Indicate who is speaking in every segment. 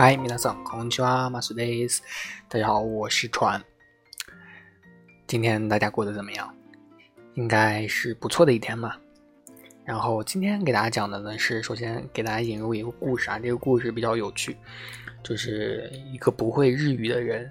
Speaker 1: 嗨，皆さんこんにちは、マスです。大家好，我是川。今天大家过得怎么样？应该是不错的一天吧。然后今天给大家讲的呢是，首先给大家引入一个故事啊，这个故事比较有趣，就是一个不会日语的人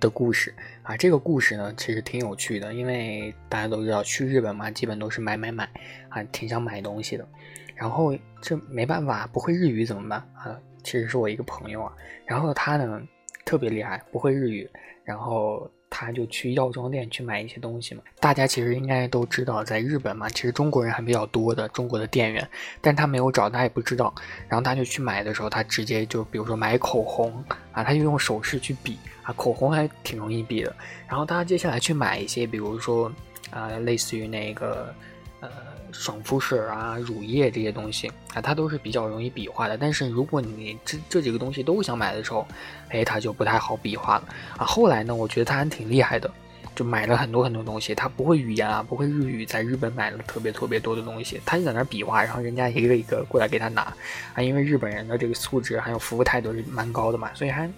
Speaker 1: 的故事啊。这个故事呢其实挺有趣的，因为大家都知道去日本嘛，基本都是买买买啊，挺想买东西的。然后这没办法，不会日语怎么办啊？ 其实是我一个朋友啊，然后他呢特别厉害，不会日语，然后他就去药妆店去买一些东西嘛。大家其实应该都知道，在日本嘛，其实中国人还比较多的，中国的店员，但他没有找，他也不知道。然后他就去买的时候，他直接就比如说买口红啊，他就用手势去比啊，口红还挺容易比的。然后他接下来去买一些，比如说啊，类似于那个。呃，爽肤水啊，乳液这些东西啊，它都是比较容易比划的。但是如果你这这几个东西都想买的时候，哎，它就不太好比划了啊。后来呢，我觉得他还挺厉害的，就买了很多很多东西。他不会语言啊，不会日语，在日本买了特别特别多的东西。他就在那比划，然后人家一个一个过来给他拿啊。因为日本人的这个素质还有服务态度是蛮高的嘛，所以还，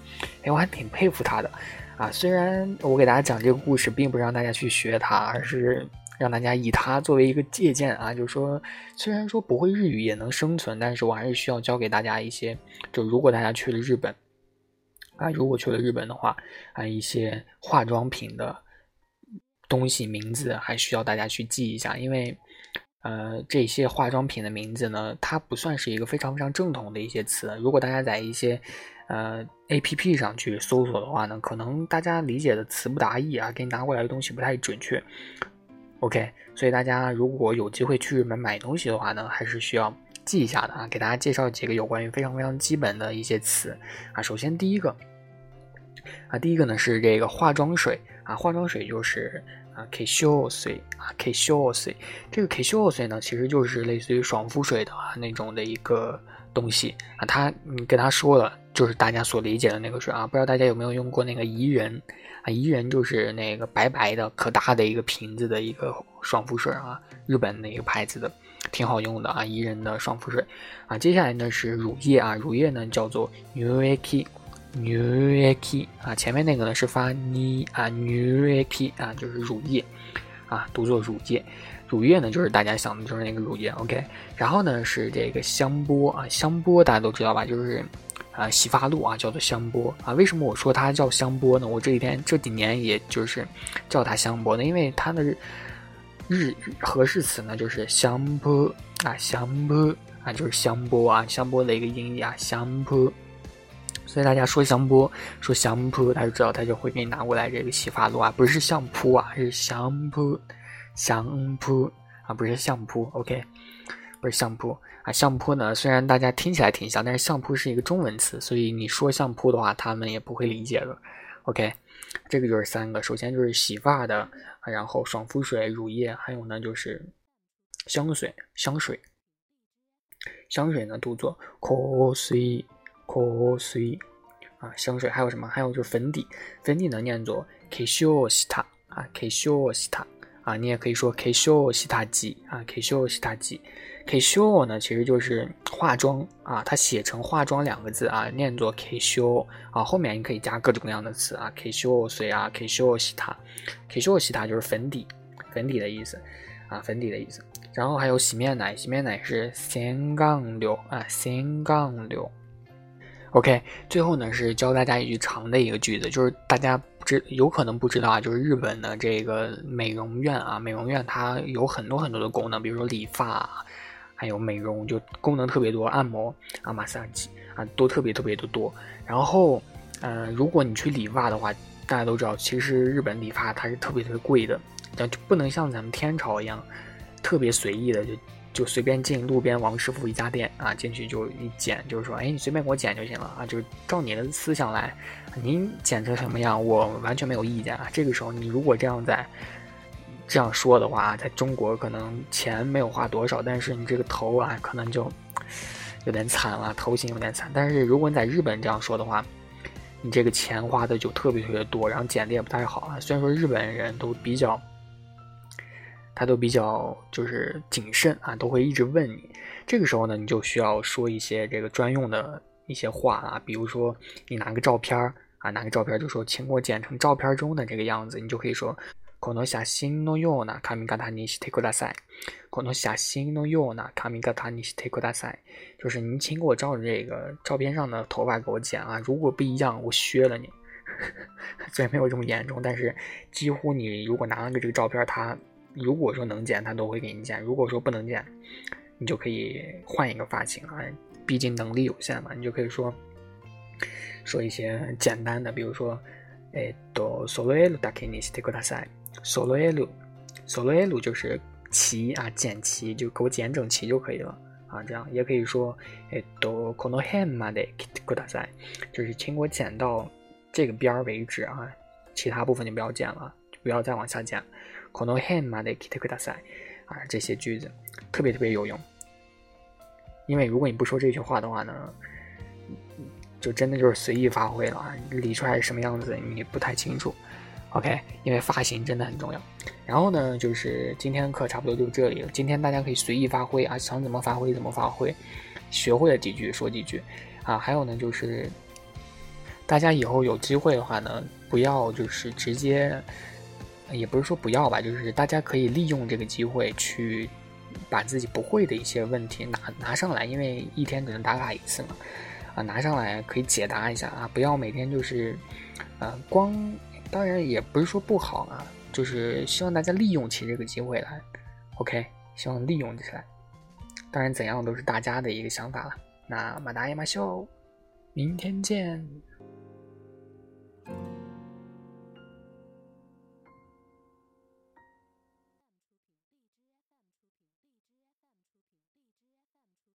Speaker 1: 哎，我还挺佩服他的啊。虽然我给大家讲这个故事，并不是让大家去学他，而是。让大家以它作为一个借鉴啊，就是说，虽然说不会日语也能生存，但是我还是需要教给大家一些，就如果大家去了日本，啊，如果去了日本的话，啊，一些化妆品的东西名字还需要大家去记一下，因为，呃，这些化妆品的名字呢，它不算是一个非常非常正统的一些词，如果大家在一些，呃，A P P 上去搜索的话呢，可能大家理解的词不达意啊，给你拿过来的东西不太准确。OK，所以大家如果有机会去日本买东西的话呢，还是需要记一下的啊。给大家介绍几个有关于非常非常基本的一些词啊。首先第一个啊，第一个呢是这个化妆水啊，化妆水就是啊 k s h o 水啊 k s h o 水。这个 k s h o 水呢，其实就是类似于爽肤水的啊那种的一个东西啊。他你跟他说了，就是大家所理解的那个水啊。不知道大家有没有用过那个怡人？啊，怡人就是那个白白的、可大的一个瓶子的一个爽肤水啊，日本的一个牌子的，挺好用的啊。怡人的爽肤水啊，接下来呢是乳液啊，乳液呢叫做 Nueki，Nueki 啊，前面那个呢是发你啊，Nueki 啊，就是乳液啊，读作乳液，乳液呢就是大家想的就是那个乳液，OK。然后呢是这个香波啊，香波大家都知道吧，就是。啊，洗发露啊，叫做香波啊。为什么我说它叫香波呢？我这几天这几年也就是叫它香波呢，因为它的日合适词呢就是香波啊，香波啊，就是香波啊，香波的一个音译啊，香波。所以大家说香波，说香波，他就知道他就会给你拿过来这个洗发露啊，不是相扑啊，是香扑，香扑啊，不是相扑，OK。不是相扑啊，相扑呢，虽然大家听起来挺像，但是相扑是一个中文词，所以你说相扑的话，他们也不会理解的。OK，这个就是三个，首先就是洗发的，然后爽肤水、乳液，还有呢就是香水，香水，香水呢读作 cosy cosy 啊，香水还有什么？还有就是粉底，粉底呢念作 k s h o s t a 啊 k s h o s t a 啊，你也可以说 k s h o s t a 基啊 k s h o s t a 基。k s h o 呢，其实就是化妆啊，它写成化妆两个字啊，念作 k s h o 啊，后面你可以加各种各样的词啊 k s h o 水啊 k s h o 洗它 k s h o 洗它就是粉底，粉底的意思啊，粉底的意思。然后还有洗面奶，洗面奶是 sen 杠流啊，sen 杠流。OK，最后呢是教大家一句长的一个句子，就是大家不知有可能不知道啊，就是日本的这个美容院啊，美容院它有很多很多的功能，比如说理发。还有美容就功能特别多，按摩啊、马杀鸡啊都特别特别的多。然后，嗯，如果你去理发的话，大家都知道，其实日本理发它是特别特别贵的，就不能像咱们天朝一样特别随意的就就随便进路边王师傅一家店啊进去就一剪，就是说，哎，你随便给我剪就行了啊，就照你的思想来，您剪成什么样，我完全没有意见啊。这个时候你如果这样在。这样说的话，在中国可能钱没有花多少，但是你这个头啊，可能就有点惨了，头型有点惨。但是如果你在日本这样说的话，你这个钱花的就特别特别多，然后剪的也不太好啊。虽然说日本人都比较，他都比较就是谨慎啊，都会一直问你。这个时候呢，你就需要说一些这个专用的 一些话啊，比如说你拿个照片儿啊，拿个照片就说，请我剪成照片中的这个样子，你就可以说。この写真のような髪型にしてください。この写真のような髪型にしてください。就是你请给我照着这个照片上的头发给我剪啊，如果不一样，我削了你。虽然没有这么严重，但是几乎你如果拿了个这个照片，他 如果说能剪，他都会给你剪；如果说不能剪，你就可以换一个发型啊。毕竟能力有限嘛，你就可以说说一些简单的，比如说，えっと、それだけにしてください。solo elu，solo elu 就是齐啊，剪齐，就给我剪整齐就可以了啊。这样也可以说，えっとこの辺まで切ってください，就是请我剪到这个边儿为止啊，其他部分就不要剪了，就不要再往下剪。 この辺まで切ってください啊，这些句子特别特别有用，因为如果你不说这句话的话呢，就真的就是随意发挥了啊，理出来是什么样子你不太清楚。OK，因为发型真的很重要。然后呢，就是今天的课差不多就这里了。今天大家可以随意发挥啊，想怎么发挥怎么发挥。学会了几句说几句啊。还有呢，就是大家以后有机会的话呢，不要就是直接， 也不是说不要吧，就是大家可以利用这个机会去把自己不会的一些问题拿拿上来，因为一天只能打卡一次嘛。啊，拿上来可以解答一下啊，不要每天就是，呃，光。当然也不是说不好啊，就是希望大家利用起这个机会来，OK，希望利用起来。当然怎样都是大家的一个想法了。那马达亚马秀，明天见。